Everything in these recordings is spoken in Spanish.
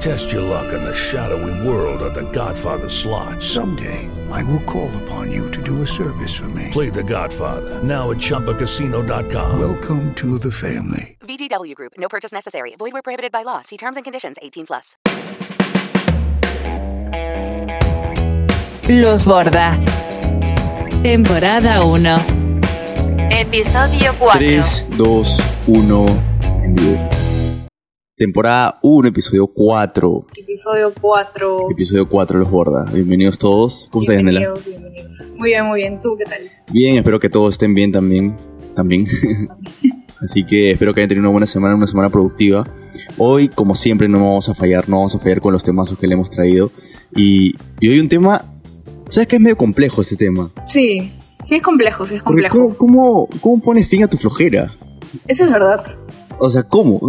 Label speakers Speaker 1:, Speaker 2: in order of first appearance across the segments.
Speaker 1: Test your luck in the shadowy world of The Godfather slot.
Speaker 2: Someday, I will call upon you to do a service for me.
Speaker 1: Play The Godfather now at ChumbaCasino.com.
Speaker 2: Welcome to the family.
Speaker 3: VGW Group. No purchase necessary. Void where prohibited by law. See terms and conditions. 18 plus.
Speaker 4: Los Borda. Temporada 1. Episodio 4.
Speaker 5: 3, 2, 1, en vivo. Temporada 1, episodio 4.
Speaker 6: Episodio 4.
Speaker 5: Episodio 4, Los Borda. Bienvenidos todos. ¿Cómo estás, Yanela?
Speaker 6: Bienvenidos, bienvenidos. Muy bien, muy bien. ¿Tú qué tal?
Speaker 5: Bien, espero que todos estén bien también. También. Así que espero que hayan tenido una buena semana, una semana productiva. Hoy, como siempre, no vamos a fallar, no vamos a fallar con los temazos que le hemos traído. Y, y hoy un tema, ¿sabes que es medio complejo este tema?
Speaker 6: Sí, sí es complejo, sí es
Speaker 5: Porque
Speaker 6: complejo.
Speaker 5: ¿cómo, cómo, cómo pones fin a tu flojera?
Speaker 6: Eso es verdad.
Speaker 5: O sea, ¿cómo?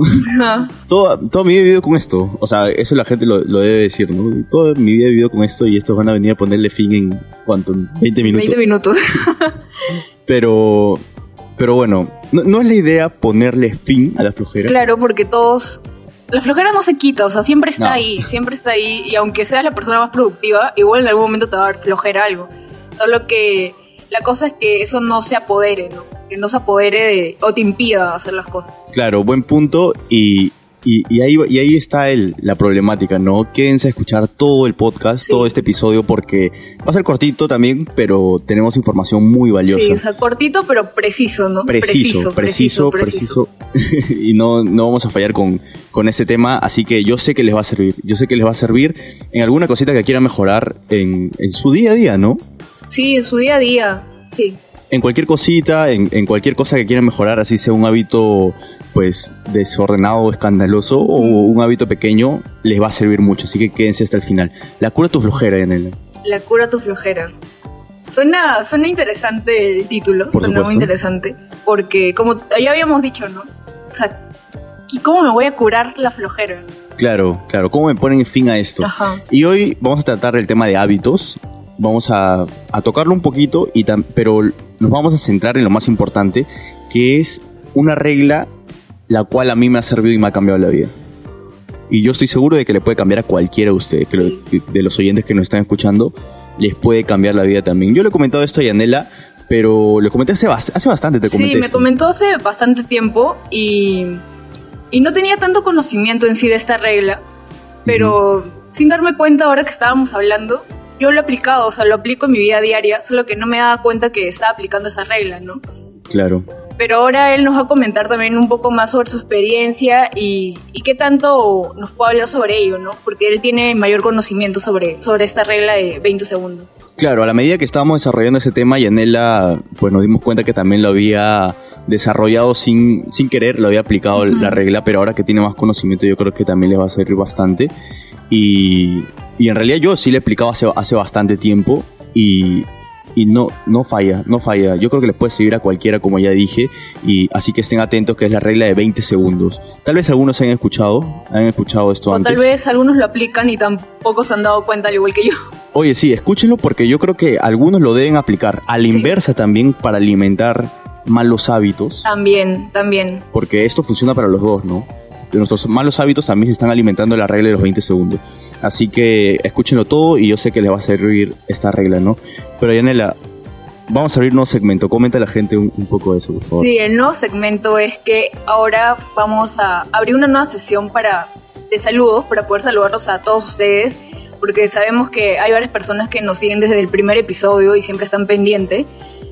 Speaker 5: toda, toda mi vida he vivido con esto. O sea, eso la gente lo, lo debe decir, ¿no? Toda mi vida he vivido con esto y estos van a venir a ponerle fin en, ¿cuánto? En 20 minutos.
Speaker 6: 20 minutos.
Speaker 5: Pero, pero bueno, no, no es la idea ponerle fin a la flojera.
Speaker 6: claro, porque todos... La flojera no se quita, o sea, siempre está
Speaker 5: No.
Speaker 6: ahí, siempre está ahí. Y aunque seas la persona más productiva, igual en algún momento te va a dar flojera algo. Solo que la cosa es que eso no se apodere, ¿no? Que no se apodere de, o te impida hacer las cosas.
Speaker 5: Claro, buen punto. Y, y, y ahí, y ahí está el, la problemática, ¿no? Quédense a escuchar todo el podcast,
Speaker 6: Sí.
Speaker 5: todo este episodio, porque va a ser cortito también, pero tenemos información muy valiosa.
Speaker 6: Sí, o sea, cortito pero preciso, ¿no?
Speaker 5: Preciso, preciso, preciso. y no, no vamos a fallar con, con este tema, así que yo sé que les va a servir. Yo sé que les va a servir en alguna cosita que quieran mejorar en, en su día a día, ¿no?
Speaker 6: Sí, en su día a día, sí.
Speaker 5: En cualquier cosita, en, en cualquier cosa que quieran mejorar, así sea un hábito pues desordenado o escandaloso o un hábito pequeño, les va a servir mucho, así que quédense hasta el final. La cura tu flojera, Yanela.
Speaker 6: La cura tu flojera. Suena, suena interesante el título,
Speaker 5: Por
Speaker 6: suena muy
Speaker 5: supuesto.
Speaker 6: interesante, porque como ya habíamos dicho, ¿no? O sea, ¿y ¿cómo me voy a curar la flojera?
Speaker 5: Claro, claro, ¿cómo me ponen fin a esto?
Speaker 6: Ajá.
Speaker 5: Y hoy vamos a tratar el tema de hábitos. Vamos a, a tocarlo un poquito, y tam- pero nos vamos a centrar en lo más importante, que es una regla la cual a mí me ha servido y me ha cambiado la vida. Y yo estoy seguro de que le puede cambiar a cualquiera de ustedes, que lo- de los oyentes que nos están escuchando, les puede cambiar la vida también. Yo le he comentado esto a Yanela, pero lo comenté hace, hace bastante, te comenté
Speaker 6: Sí, me
Speaker 5: esto.
Speaker 6: comentó hace bastante tiempo y, y no tenía tanto conocimiento en sí de esta regla, pero sin darme cuenta ahora que estábamos hablando, yo lo he aplicado, o sea, lo aplico en mi vida diaria, solo que no me daba cuenta que estaba aplicando esa regla, ¿no?
Speaker 5: Claro.
Speaker 6: Pero ahora él nos va a comentar también un poco más sobre su experiencia y, y qué tanto nos puede hablar sobre ello, ¿no? Porque él tiene mayor conocimiento sobre, sobre esta regla de 20 segundos.
Speaker 5: Claro, a la medida que estábamos desarrollando ese tema, Yanela, pues nos dimos cuenta que también lo había desarrollado sin, sin querer, lo había aplicado la regla, pero ahora que tiene más conocimiento yo creo que también les va a servir bastante. Y, y en realidad yo sí le he explicado hace, hace bastante tiempo y, y no, no falla, no falla. Yo creo que les puede seguir a cualquiera, como ya dije, y así que estén atentos que es la regla de 20 segundos. Tal vez algunos hayan escuchado, han escuchado esto
Speaker 6: O
Speaker 5: antes.
Speaker 6: tal vez algunos lo aplican y tampoco se han dado cuenta, al igual que yo.
Speaker 5: Oye, sí, escúchenlo porque yo creo que algunos lo deben aplicar a la inversa también para alimentar malos hábitos,
Speaker 6: También, también.
Speaker 5: porque esto funciona para los dos, ¿no? nuestros malos hábitos también se están alimentando de la regla de los 20 segundos. Así que escúchenlo todo y yo sé que les va a servir esta regla, ¿no? Pero Yanela, vamos a abrir un nuevo segmento. Comenta a la gente un, poco de eso, por favor.
Speaker 6: Sí, el nuevo segmento es que ahora vamos a abrir una nueva sesión para de saludos para poder saludarlos a todos ustedes, porque sabemos que hay varias personas que nos siguen desde el primer episodio y siempre están pendientes.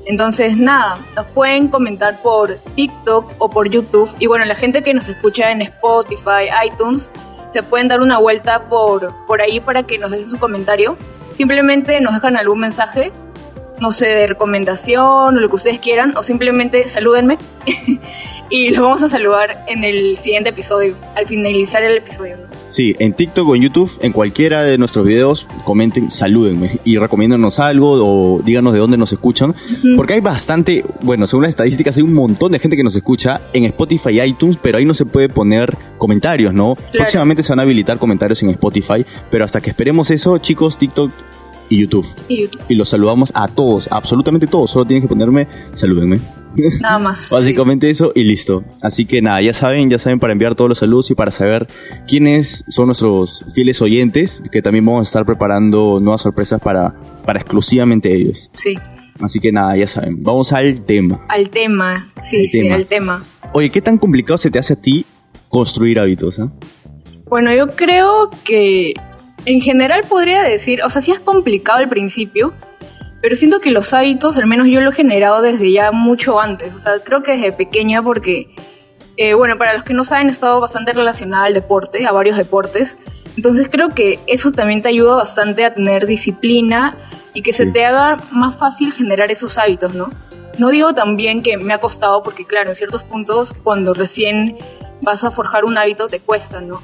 Speaker 6: Entonces, nada, nos pueden comentar por TikTok o por YouTube. Y bueno, la gente que nos escucha en Spotify, iTunes, se pueden dar una vuelta por, por ahí para que nos dejen su comentario. Simplemente nos dejan algún mensaje, no sé, de recomendación o lo que ustedes quieran, o simplemente salúdenme. y los vamos a saludar en el siguiente episodio, al finalizar el episodio. ¿no?
Speaker 5: Sí, en TikTok o en YouTube, en cualquiera de nuestros videos, comenten, salúdenme y recomiéndanos algo o díganos de dónde nos escuchan. Porque hay bastante, bueno, según las estadísticas, hay un montón de gente que nos escucha en Spotify y iTunes, pero ahí no se puede poner comentarios, ¿no? Próximamente se van a habilitar comentarios en Spotify, pero hasta que esperemos eso, chicos, TikTok y YouTube.
Speaker 6: Y YouTube.
Speaker 5: Y los saludamos a todos, absolutamente todos. Solo tienen que ponerme, salúdenme.
Speaker 6: Nada más.
Speaker 5: Básicamente eso y listo. Así que nada, ya saben, ya saben para enviar todos los saludos y para saber quiénes son nuestros fieles oyentes, que también vamos a estar preparando nuevas sorpresas para, para exclusivamente ellos.
Speaker 6: Sí.
Speaker 5: Así que nada, ya saben. Vamos al tema.
Speaker 6: Al tema. Sí,
Speaker 5: Al
Speaker 6: sí,
Speaker 5: tema.
Speaker 6: al tema.
Speaker 5: Oye, ¿qué tan complicado se te hace a ti construir hábitos? eh?
Speaker 6: Bueno, yo creo que en general podría decir, o sea, sí es complicado al principio, pero siento que los hábitos, al menos yo lo he generado desde ya mucho antes. O sea, creo que desde pequeña porque, eh, bueno, para los que no saben, he estado bastante relacionada al deporte, a varios deportes. Entonces creo que eso también te ayuda bastante a tener disciplina y que se
Speaker 5: Sí.
Speaker 6: te haga más fácil generar esos hábitos, ¿no? No digo también que me ha costado, porque claro, en ciertos puntos, cuando recién vas a forjar un hábito, te cuesta, ¿no?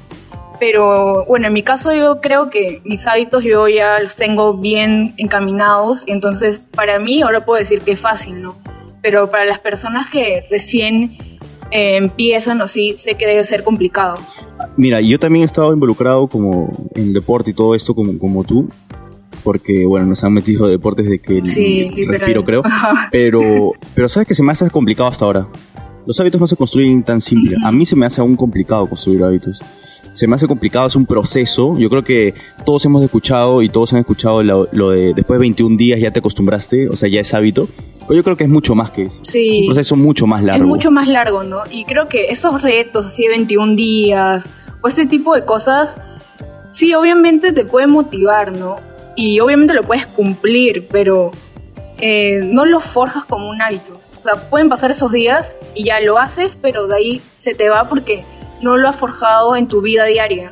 Speaker 6: Pero bueno, en mi caso yo creo que mis hábitos yo ya los tengo bien encaminados entonces para mí ahora puedo decir que es fácil, ¿no? Pero para las personas que recién eh, empiezan o sí, sé que debe ser complicado.
Speaker 5: Mira, yo también he estado involucrado como en deporte y todo esto como, como tú. Porque, bueno, nos han metido deportes de que
Speaker 6: Sí,
Speaker 5: respiro, creo. Pero, pero sabes que se me hace complicado hasta ahora. Los hábitos no se construyen tan simple. A mí se me hace aún complicado construir hábitos. Se me hace complicado, es un proceso. Yo creo que todos hemos escuchado y todos han escuchado lo, lo de después de 21 días ya te acostumbraste, o sea, ya es hábito. Pero yo creo que es mucho más que eso.
Speaker 6: Sí.
Speaker 5: Es un proceso mucho más largo.
Speaker 6: Es mucho más largo, ¿no? Y creo que esos retos, así de 21 días, o ese tipo de cosas, sí, obviamente te pueden motivar, ¿no? Y obviamente lo puedes cumplir, pero eh, no lo forjas como un hábito. O sea, pueden pasar esos días y ya lo haces, pero de ahí se te va porque no lo has forjado en tu vida diaria.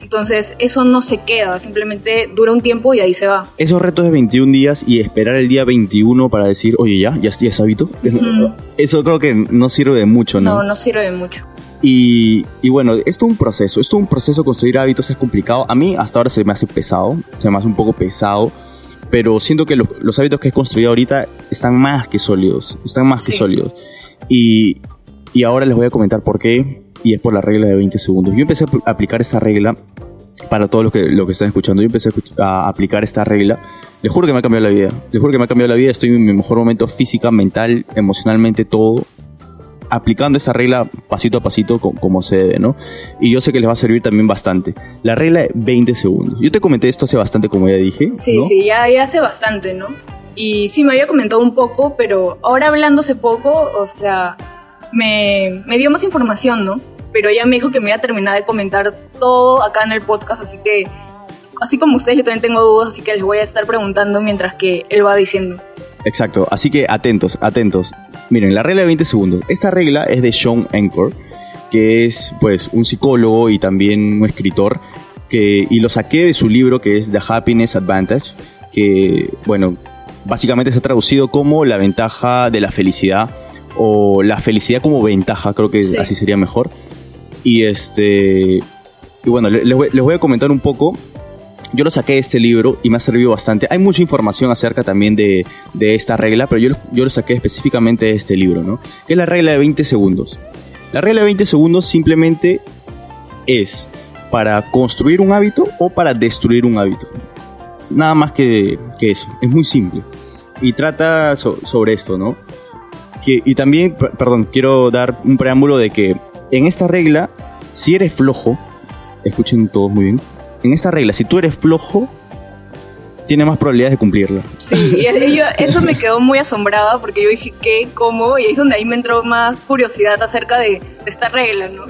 Speaker 6: Entonces, eso no se queda, simplemente dura un tiempo y ahí se va.
Speaker 5: Esos retos de 21 días y esperar el día 21 para decir, oye, ya, ya, ya es hábito. Eso creo que no sirve de mucho, ¿no?
Speaker 6: No, no sirve de mucho.
Speaker 5: Y, y bueno, esto es un proceso, esto es un proceso, construir hábitos es complicado. A mí hasta ahora se me hace pesado, se me hace un poco pesado, pero siento que los, los hábitos que he construido ahorita están más que sólidos, están más que sólidos. Y, y ahora les voy a comentar por qué, y es por la regla de 20 segundos. Yo empecé a apl- aplicar esta regla para todos los que, lo que están escuchando. Yo empecé a, aplicar esta regla. Les juro que me ha cambiado la vida. Les juro que me ha cambiado la vida. Estoy en mi mejor momento física, mental, emocionalmente, todo aplicando esa regla pasito a pasito co- como se debe, ¿no? Y yo sé que les va a servir también bastante. La regla de 20 segundos. Yo te comenté esto hace bastante, como ya dije.
Speaker 6: Sí,
Speaker 5: ¿no?
Speaker 6: sí, ya, ya hace bastante, ¿no? Y sí, me había comentado un poco, pero ahora hablando hace poco, o sea, me, me dio más información, ¿no? Pero ella me dijo que me iba a terminar de comentar todo acá en el podcast, así que, así como ustedes, yo también tengo dudas, así que les voy a estar preguntando mientras que él va diciendo.
Speaker 5: Exacto, así que atentos, atentos. Miren, la regla de 20 segundos. Esta regla es de Sean Anchor, que es pues un psicólogo y también un escritor, que, y lo saqué de su libro que es The Happiness Advantage, que bueno, básicamente se ha traducido como la ventaja de la felicidad o la felicidad como ventaja, creo que
Speaker 6: Sí.
Speaker 5: así sería mejor. Y este y bueno, le- les voy, les voy a comentar un poco. Yo lo saqué de este libro y me ha servido bastante. Hay mucha información acerca también de, de esta regla, pero yo, lo- yo lo saqué específicamente de este libro, ¿no? Que es la regla de 20 segundos. La regla de 20 segundos simplemente es para construir un hábito o para destruir un hábito. Nada más que, que eso. Es muy simple. Y trata so- sobre esto, ¿no? Que, y también, per- perdón, quiero dar un preámbulo de que en esta regla, si eres flojo, escuchen todos muy bien, en esta regla, si tú eres flojo, tienes más probabilidades de cumplirla.
Speaker 6: Sí, y yo- eso me quedó muy asombrada porque yo dije, ¿qué? ¿Cómo? Y ahí es donde ahí me entró más curiosidad acerca de, de esta regla, ¿no?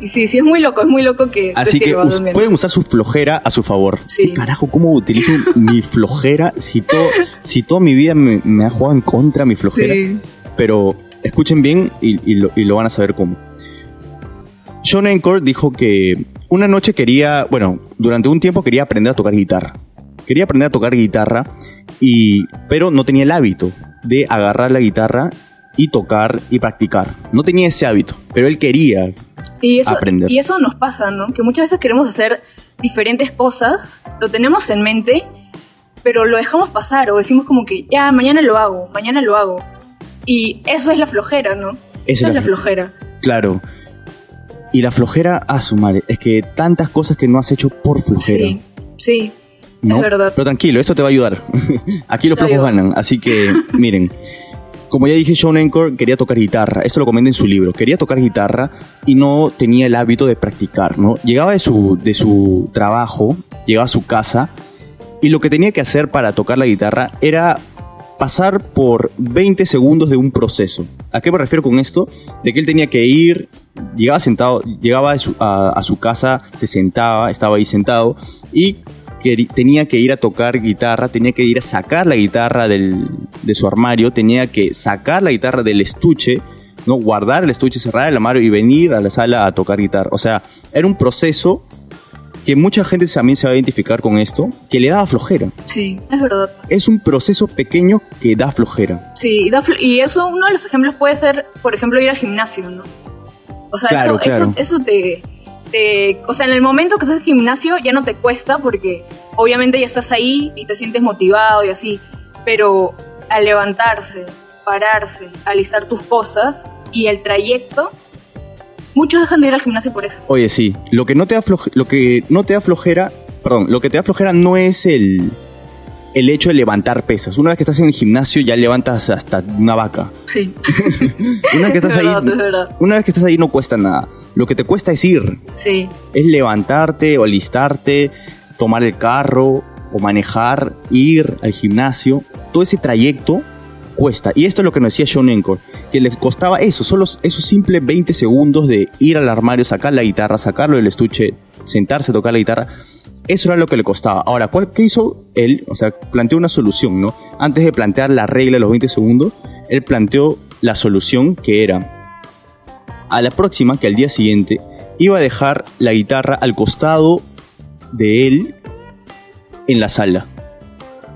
Speaker 6: Y sí, sí, es muy loco, es muy loco que
Speaker 5: Así que us- pueden usar su flojera a su favor.
Speaker 6: Sí.
Speaker 5: ¿Qué carajo, ¿cómo utilizo mi flojera si, todo, si toda mi vida me, me ha jugado en contra mi flojera?
Speaker 6: Sí.
Speaker 5: Pero escuchen bien y, y lo, y lo van a saber cómo. Sean Encore dijo que una noche quería, bueno, durante un tiempo quería aprender a tocar guitarra. Quería aprender a tocar guitarra, y, pero no tenía el hábito de agarrar la guitarra y tocar y practicar. No tenía ese hábito, pero él quería.
Speaker 6: Y eso,
Speaker 5: aprender.
Speaker 6: y eso nos pasa, ¿no? Que muchas veces queremos hacer diferentes cosas, lo tenemos en mente, pero lo dejamos pasar o decimos como que ya, mañana lo hago, mañana lo hago. Y eso es la flojera, ¿no? Eso es la flojera.
Speaker 5: Claro. Y la flojera, a su madre, es que tantas cosas que no has hecho por flojera.
Speaker 6: Sí, sí.
Speaker 5: ¿no?
Speaker 6: Es verdad.
Speaker 5: Pero tranquilo, esto te va a ayudar. Aquí los flojos ganan. Así que, miren. Como ya dije, Sean Encore quería tocar guitarra. Esto lo comenta en su libro. Quería tocar guitarra y no tenía el hábito de practicar, ¿no? Llegaba de su, de su trabajo, llegaba a su casa y lo que tenía que hacer para tocar la guitarra era pasar por 20 segundos de un proceso. ¿A qué me refiero con esto? De que él tenía que ir, llegaba sentado, llegaba a su, casa, se sentaba, estaba ahí sentado y queri- tenía que ir a tocar guitarra, tenía que ir a sacar la guitarra del- de su armario, tenía que sacar la guitarra del estuche, no guardar el estuche, cerrar el armario y venir a la sala a tocar guitarra. O sea, era un proceso que mucha gente también se va a identificar con esto, que le daba flojera.
Speaker 6: Sí, es verdad.
Speaker 5: Es un proceso pequeño que da flojera.
Speaker 6: Sí, y da fl- y eso, uno de los ejemplos puede ser, por ejemplo, ir al gimnasio, ¿no? O sea,
Speaker 5: Claro,
Speaker 6: eso,
Speaker 5: claro.
Speaker 6: eso, eso te, te- O sea, en el momento que estás al gimnasio ya no te cuesta porque obviamente ya estás ahí y te sientes motivado y así. Pero al levantarse, pararse, alistar tus cosas y el trayecto, muchos dejan de ir al gimnasio por eso.
Speaker 5: Oye, sí, lo que no te da, floje- lo que no te perdón, lo que te da flojera no es el, el hecho de levantar pesas. Una vez que estás en el gimnasio ya levantas hasta una vaca.
Speaker 6: Sí,
Speaker 5: Una vez que estás
Speaker 6: es
Speaker 5: ahí,
Speaker 6: verdad, es verdad.
Speaker 5: una vez que estás ahí no cuesta nada. Lo que te cuesta es ir,
Speaker 6: Sí,
Speaker 5: es levantarte o alistarte, tomar el carro o manejar, ir al gimnasio. Todo ese trayecto Y esto es lo que nos decía Sean Encore, que le costaba eso, solo esos simples 20 segundos de ir al armario, sacar la guitarra, sacarlo del estuche, sentarse tocar la guitarra. Eso era lo que le costaba. Ahora, ¿cuál, ¿qué hizo él? O sea, planteó una solución, ¿no? Antes de plantear la regla de los 20 segundos, él planteó la solución que era a la próxima, que al día siguiente, iba a dejar la guitarra al costado de él en la sala.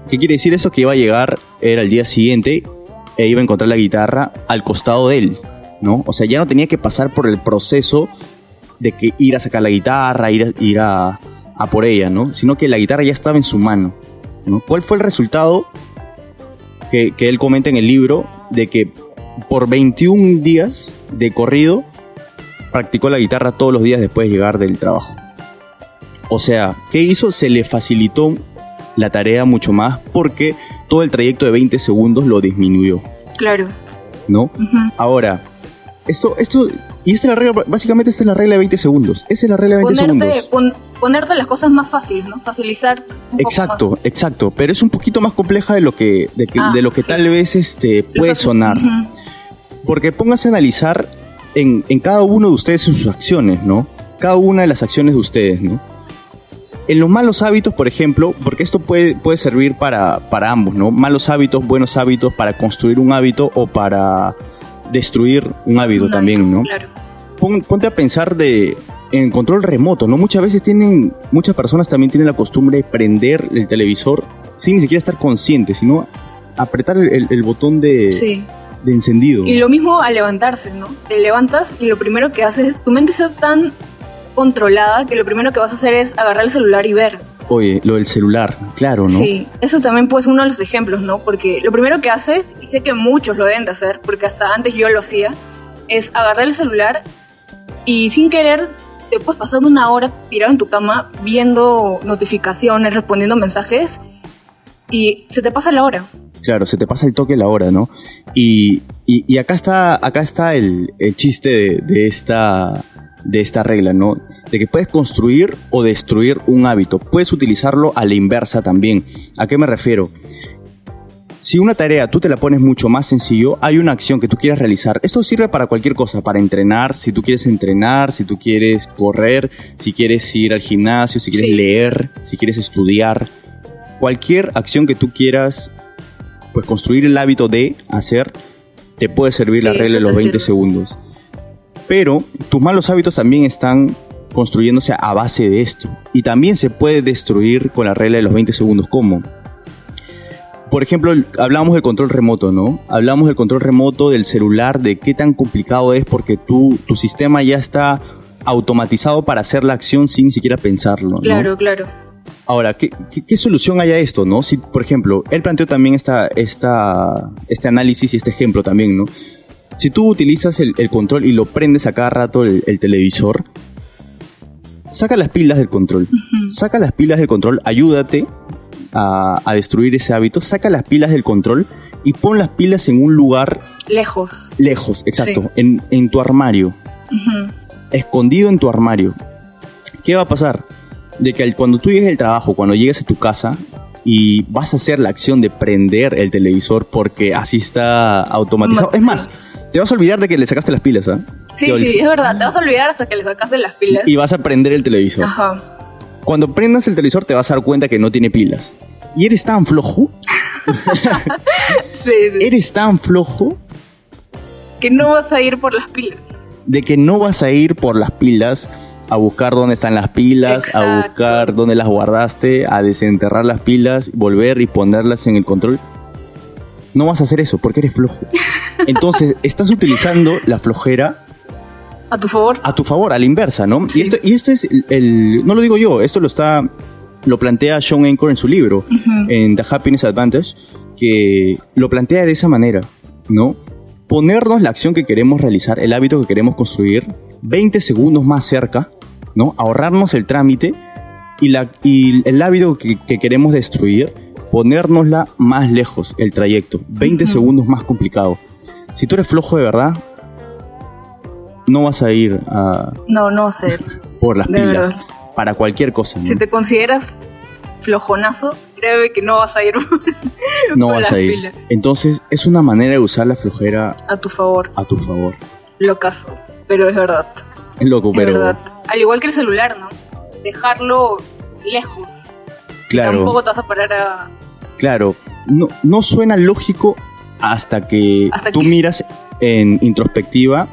Speaker 5: ¿Qué quiere decir eso? Que iba a llegar, era el día siguiente, e iba a encontrar la guitarra al costado de él, ¿no? O sea, ya no tenía que pasar por el proceso de que ir a sacar la guitarra, ir a, ir a, a por ella, ¿no? Sino que la guitarra ya estaba en su mano, ¿no? ¿Cuál fue el resultado que, que él comenta en el libro? De que por 21 días de corrido practicó la guitarra todos los días después de llegar del trabajo. O sea, ¿qué hizo? Se le facilitó la tarea mucho más porque todo el trayecto de 20 segundos lo disminuyó,
Speaker 6: claro.
Speaker 5: ¿no? Ahora, esto, esto, y esta es la regla, básicamente esta es la regla de 20 segundos. Esa es la regla de 20
Speaker 6: Ponerte,
Speaker 5: segundos.
Speaker 6: pon- ponerte las cosas más fáciles, ¿no? Facilizar. un poco
Speaker 5: Exacto,
Speaker 6: más.
Speaker 5: exacto, pero es un poquito más compleja de lo que, de, que-
Speaker 6: Ah,
Speaker 5: de lo que
Speaker 6: sí.
Speaker 5: tal vez este, puede sonar. Porque póngase a analizar en, en cada uno de ustedes en sus acciones, ¿no? Cada una de las acciones de ustedes, ¿no? En los malos hábitos, por ejemplo, porque esto puede, puede servir para, para ambos, ¿no? Malos hábitos, buenos hábitos, para construir un hábito o para destruir un hábito
Speaker 6: Un
Speaker 5: también,
Speaker 6: hábito,
Speaker 5: ¿no?
Speaker 6: Claro.
Speaker 5: Pon- ponte a pensar de en control remoto, ¿no? Muchas veces tienen, muchas personas también tienen la costumbre de prender el televisor sin ni siquiera estar conscientes, sino apretar el, el- el botón de,
Speaker 6: Sí.
Speaker 5: de encendido.
Speaker 6: Y lo mismo al levantarse, ¿no? Te levantas y lo primero que haces, tu mente está tan controlada que lo primero que vas a hacer es agarrar el celular y ver.
Speaker 5: Oye, lo del celular, claro, ¿no?
Speaker 6: Sí, eso también puede ser uno de los ejemplos, ¿no? Porque lo primero que haces, y sé que muchos lo deben de hacer, porque hasta antes yo lo hacía, es agarrar el celular y sin querer te puedes pasar una hora tirado en tu cama viendo notificaciones, respondiendo mensajes y se te pasa la hora.
Speaker 5: Claro, se te pasa el toque la hora, ¿no? Y, y, y acá está, acá está el, el chiste de, de esta, de esta regla, ¿no? De que puedes construir o destruir un hábito. Puedes utilizarlo a la inversa también. ¿A qué me refiero? Si una tarea tú te la pones mucho más sencillo, hay una acción que tú quieras realizar. Esto sirve para cualquier cosa, para entrenar, si tú quieres entrenar, si tú quieres correr, si quieres ir al gimnasio, si quieres
Speaker 6: Sí.
Speaker 5: leer, si quieres estudiar. Cualquier acción que tú quieras pues construir el hábito de hacer, te puede servir
Speaker 6: Sí,
Speaker 5: la regla de los
Speaker 6: te
Speaker 5: 20
Speaker 6: sirve.
Speaker 5: segundos. Pero tus malos hábitos también están construyéndose a base de esto. Y también se puede destruir con la regla de los 20 segundos. ¿Cómo? Por ejemplo, hablamos del control remoto, ¿no? Hablamos del control remoto del celular, de qué tan complicado es porque tú, tu sistema ya está automatizado para hacer la acción sin ni siquiera pensarlo, ¿no?
Speaker 6: Claro, claro.
Speaker 5: Ahora, ¿qué, qué, qué solución hay a esto, no? Si, por ejemplo, él planteó también esta, esta, este análisis y este ejemplo también, ¿no? Si tú utilizas el, el control y lo prendes a cada rato el, el televisor, saca las pilas del control. Saca las pilas del control, ayúdate a, a destruir ese hábito, saca las pilas del control y pon las pilas en un lugar
Speaker 6: Lejos.
Speaker 5: lejos, exacto,
Speaker 6: Sí.
Speaker 5: en, en tu armario escondido en tu armario. ¿Qué va a pasar? De que al- cuando tú llegues del trabajo, cuando llegues a tu casa y vas a hacer la acción de prender el televisor porque así está automatizado.
Speaker 6: Ma-
Speaker 5: Es más,
Speaker 6: sí.
Speaker 5: Te vas a olvidar de que le sacaste las pilas, ¿ah?
Speaker 6: Sí,
Speaker 5: Te
Speaker 6: sí, es verdad. Te vas a olvidar hasta que le sacaste las pilas.
Speaker 5: Y vas a prender el televisor.
Speaker 6: Ajá.
Speaker 5: Cuando prendas el televisor te vas a dar cuenta que no tiene pilas. Y eres tan flojo,
Speaker 6: Sí, sí.
Speaker 5: eres tan flojo
Speaker 6: Que no vas a ir por las pilas.
Speaker 5: de que no vas a ir por las pilas a buscar dónde están las pilas, a buscar dónde las guardaste, a desenterrar las pilas, volver y ponerlas en el control. No vas a hacer eso porque eres flojo. Entonces, estás utilizando la flojera
Speaker 6: A tu favor.
Speaker 5: a tu favor, a la inversa, ¿no?
Speaker 6: Sí.
Speaker 5: Y, esto, y esto es el, el- No lo digo yo, esto lo está. Lo plantea Sean Anchor en su libro, en The Happiness Advantage, que lo plantea de esa manera, ¿no? Ponernos la acción que queremos realizar, el hábito que queremos construir, 20 segundos más cerca, ¿no? Ahorrarnos el trámite y, la, y el hábito que, que queremos destruir, ponérnosla más lejos, el trayecto, 20 segundos más complicado. Si tú eres flojo de verdad, no vas a ir a,
Speaker 6: No, no sé.
Speaker 5: por las
Speaker 6: De
Speaker 5: pilas
Speaker 6: verdad.
Speaker 5: para cualquier cosa. ¿no?
Speaker 6: Si te consideras flojonazo, créeme que no vas a ir
Speaker 5: no
Speaker 6: por
Speaker 5: vas
Speaker 6: las
Speaker 5: a ir.
Speaker 6: pilas.
Speaker 5: Entonces, es una manera de usar la flojera
Speaker 6: a tu favor.
Speaker 5: a tu favor.
Speaker 6: Lo caso. Pero es verdad.
Speaker 5: Es loco,
Speaker 6: Es
Speaker 5: pero
Speaker 6: verdad. Al igual que el celular, ¿no? Dejarlo lejos.
Speaker 5: claro,
Speaker 6: Tampoco te vas a parar a.
Speaker 5: claro. No, no suena lógico hasta que
Speaker 6: Hasta
Speaker 5: tú miras en introspectiva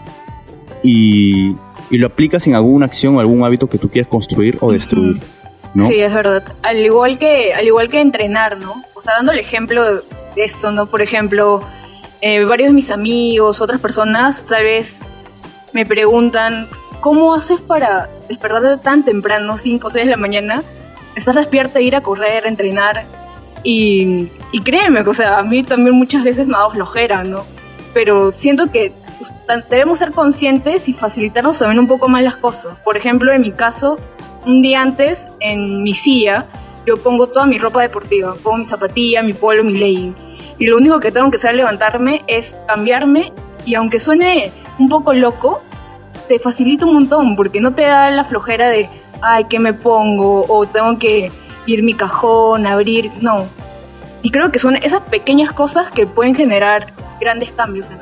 Speaker 5: y, y lo aplicas en alguna acción o algún hábito que tú quieras construir o destruir. ¿no?
Speaker 6: Sí, es verdad. Al igual que, al igual que entrenar, ¿no? O sea, dando el ejemplo de esto, ¿no? Por ejemplo, eh, varios de mis amigos, otras personas, tal vez me preguntan, ¿cómo haces para despertarte tan temprano, 5 o 6 de la mañana? Estar despierta, ir a correr, a entrenar. Y, y créeme, o sea, a mí también muchas veces me ha dado flojera, ¿no? Pero siento que pues, debemos ser conscientes y facilitarnos también un poco más las cosas. Por ejemplo, en mi caso, un día antes, en mi silla, yo pongo toda mi ropa deportiva. Pongo mi zapatilla, mi polo, mi legging. Y lo único que tengo que hacer al levantarme es cambiarme. Y aunque suene un poco loco, te facilita un montón. Porque no te da la flojera de, ay, ¿qué me pongo? O tengo que ir mi cajón, abrir. No. Y creo que son esas pequeñas cosas que pueden generar grandes cambios en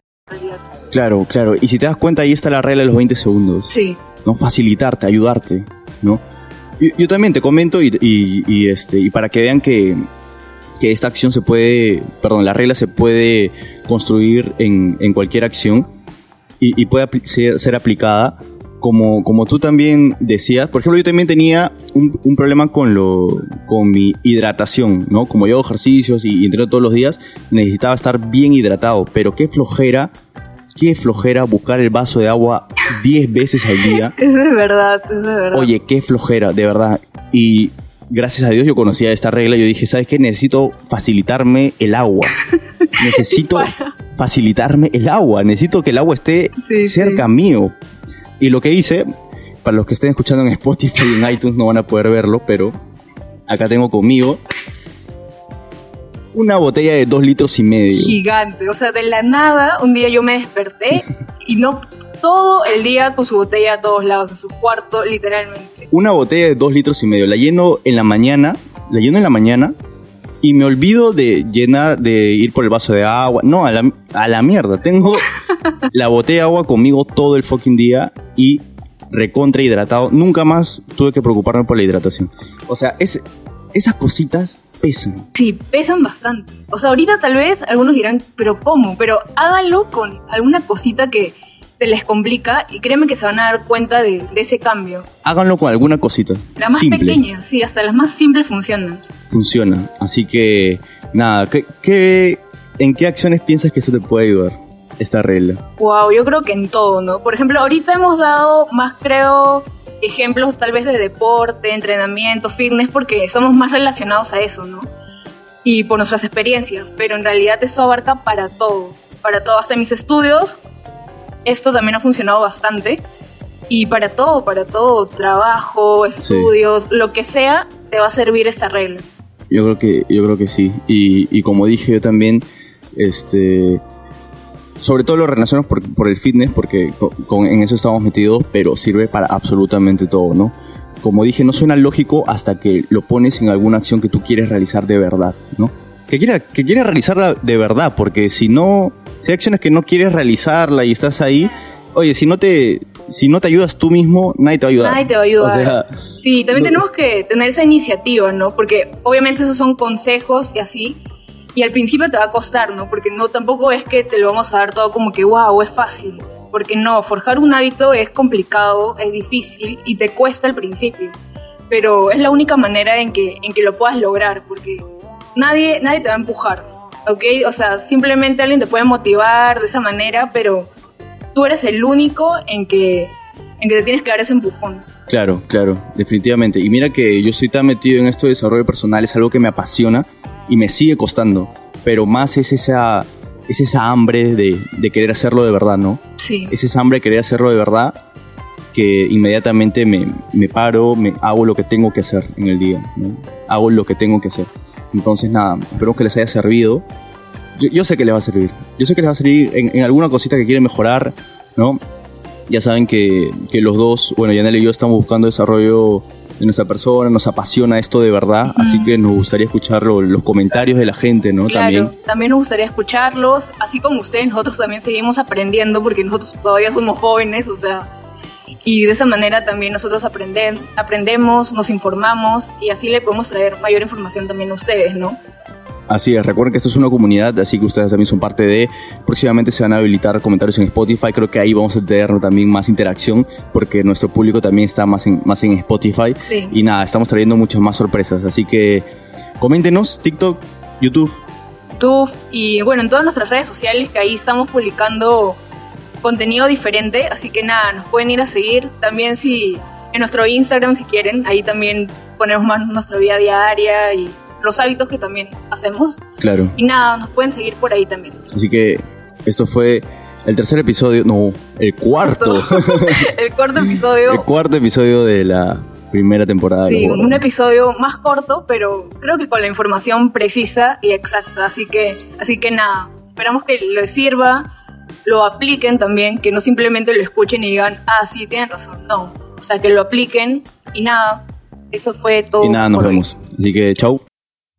Speaker 5: Claro, claro. Y si te das cuenta, ahí está la regla de los 20 segundos.
Speaker 6: Sí.
Speaker 5: ¿no? Facilitarte, ayudarte, ¿no? Yo, yo también te comento y, y- y, este, y para que vean que, que esta acción se puede, perdón, la regla se puede construir en, en cualquier acción y, y puede ser aplicada como, como tú también decías. Por ejemplo, yo también tenía un, un problema con, lo, con mi hidratación, ¿no? Como yo hago ejercicios y, y entreno todos los días, necesitaba estar bien hidratado, pero qué flojera, qué flojera buscar el vaso de agua 10 veces al día.
Speaker 6: Es de verdad, es de verdad.
Speaker 5: Oye, qué flojera, de verdad. Y gracias a Dios yo conocía esta regla. Yo dije, ¿sabes qué? Necesito facilitarme el agua. Necesito facilitarme el agua. Necesito que el agua esté
Speaker 6: Sí,
Speaker 5: cerca
Speaker 6: sí.
Speaker 5: mío. Y lo que hice, para los que estén escuchando en Spotify y en iTunes no van a poder verlo, pero acá tengo conmigo una botella de dos litros y medio.
Speaker 6: Gigante. O sea, de la nada, un día yo me desperté y no todo el día con su botella a todos lados, en su cuarto, literalmente.
Speaker 5: una botella de dos litros y medio. La lleno en la mañana, la lleno en la mañana y me olvido de llenar, de ir por el vaso de agua. No, a la, a la mierda. Tengo la botella de agua conmigo todo el fucking día y recontra hidratado. Nunca más tuve que preocuparme por la hidratación. O sea, es, esas cositas pesan.
Speaker 6: Sí, pesan bastante. O sea, ahorita tal vez algunos dirán, pero ¿cómo? Pero háganlo con alguna cosita que se les complica y créanme que se van a dar cuenta de, de ese cambio.
Speaker 5: Háganlo con alguna cosita.
Speaker 6: La más
Speaker 5: simple.
Speaker 6: pequeña, sí, hasta las más simples funcionan.
Speaker 5: Funciona. Así que, nada, ¿qué, qué, en qué acciones piensas que eso te puede ayudar? Esta regla.
Speaker 6: Wow, yo creo que en todo, ¿no? Por ejemplo, ahorita hemos dado más, creo, ejemplos tal vez de deporte, entrenamiento, fitness, porque somos más relacionados a eso, ¿no? Y por nuestras experiencias, pero en realidad eso abarca para todo, para todo, hasta mis estudios, esto también ha funcionado bastante. Y para todo, para todo, trabajo, estudios, lo que sea, te va a servir esta regla.
Speaker 5: Yo creo que, yo creo que sí. Y, y como dije yo también, este, sobre todo lo relacionamos por, por el fitness, porque con, en eso estamos metidos, pero sirve para absolutamente todo, ¿no? Como dije, no suena lógico hasta que lo pones en alguna acción que tú quieres realizar de verdad, ¿no? Que quieras que quieres realizarla de verdad, porque si no, si hay acciones que no quieres realizarla y estás ahí, oye, si no te, si no te ayudas tú mismo, nadie te va a ayudar.
Speaker 6: Nadie te va a ayudar.
Speaker 5: O sea,
Speaker 6: Sí, también
Speaker 5: no-
Speaker 6: tenemos que tener esa iniciativa, ¿no? Porque obviamente esos son consejos y así. Y al principio te va a costar, ¿no? Porque no tampoco es que te lo vamos a dar todo como que, wow, es fácil. Porque no, forjar un hábito es complicado, es difícil y te cuesta al principio. Pero es la única manera en que, en que lo puedas lograr, porque nadie, nadie te va a empujar, ¿ok? O sea, simplemente alguien te puede motivar de esa manera, pero tú eres el único en que, en que te tienes que dar ese empujón.
Speaker 5: Claro, claro, definitivamente. Y mira que yo estoy tan metido en esto de desarrollo personal, es algo que me apasiona y me sigue costando, pero más es esa, es esa hambre de, de querer hacerlo de verdad, ¿no?
Speaker 6: Sí.
Speaker 5: Es esa hambre de querer hacerlo de verdad que inmediatamente me, me paro, me hago lo que tengo que hacer en el día, ¿no? Hago lo que tengo que hacer. Entonces, nada, espero que les haya servido. Yo, yo sé que les va a servir. Yo sé que les va a servir en, en alguna cosita que quieren mejorar, ¿no? Ya saben que, que los dos, bueno, Yanel y yo estamos buscando desarrollo de nuestra persona, nos apasiona esto de verdad, así que nos gustaría escuchar lo- los comentarios de la gente, ¿no?
Speaker 6: Claro,
Speaker 5: También.
Speaker 6: también. nos gustaría escucharlos, así como ustedes, nosotros también seguimos aprendiendo porque nosotros todavía somos jóvenes, o sea, y de esa manera también nosotros aprenden, aprendemos, nos informamos y así le podemos traer mayor información también a ustedes, ¿no?
Speaker 5: Así es, recuerden que esto es una comunidad, así que ustedes también son parte de. Próximamente se van a habilitar comentarios en Spotify. Creo que ahí vamos a tener también más interacción, porque nuestro público también está más en, más en Spotify.
Speaker 6: Sí.
Speaker 5: Y nada, estamos trayendo muchas más sorpresas. Así que coméntenos, TikTok, YouTube.
Speaker 6: YouTube y bueno, en todas nuestras redes sociales que ahí estamos publicando contenido diferente, así que nada, nos pueden ir a seguir también si en nuestro Instagram si quieren, ahí también ponemos más nuestra vida diaria y los hábitos que también hacemos.
Speaker 5: Claro.
Speaker 6: Y nada, nos pueden seguir por ahí también.
Speaker 5: Así que esto fue el tercer episodio, no, el cuarto.
Speaker 6: El cuarto episodio.
Speaker 5: el cuarto episodio de la primera temporada.
Speaker 6: Sí, un episodio más corto, pero creo que con la información precisa y exacta. Así que, así que nada, esperamos que les sirva, lo apliquen también, que no simplemente lo escuchen y digan, ah, sí, tienen razón. No, o sea, que lo apliquen y nada, eso fue todo.
Speaker 5: Y nada, nos
Speaker 6: hoy.
Speaker 5: vemos. Así que chau.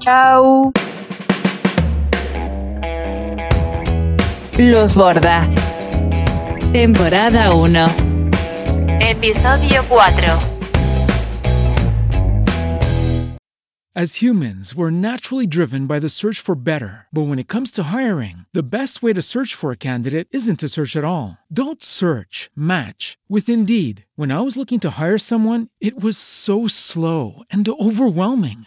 Speaker 6: Chao.
Speaker 4: Los Borda. Temporada 1. Episodio 4.
Speaker 7: As humans, we're naturally driven by the search for better. But when it comes to hiring, the best way to search for a candidate isn't to search at all. Don't search, match with Indeed. When I was looking to hire someone, it was so slow and overwhelming.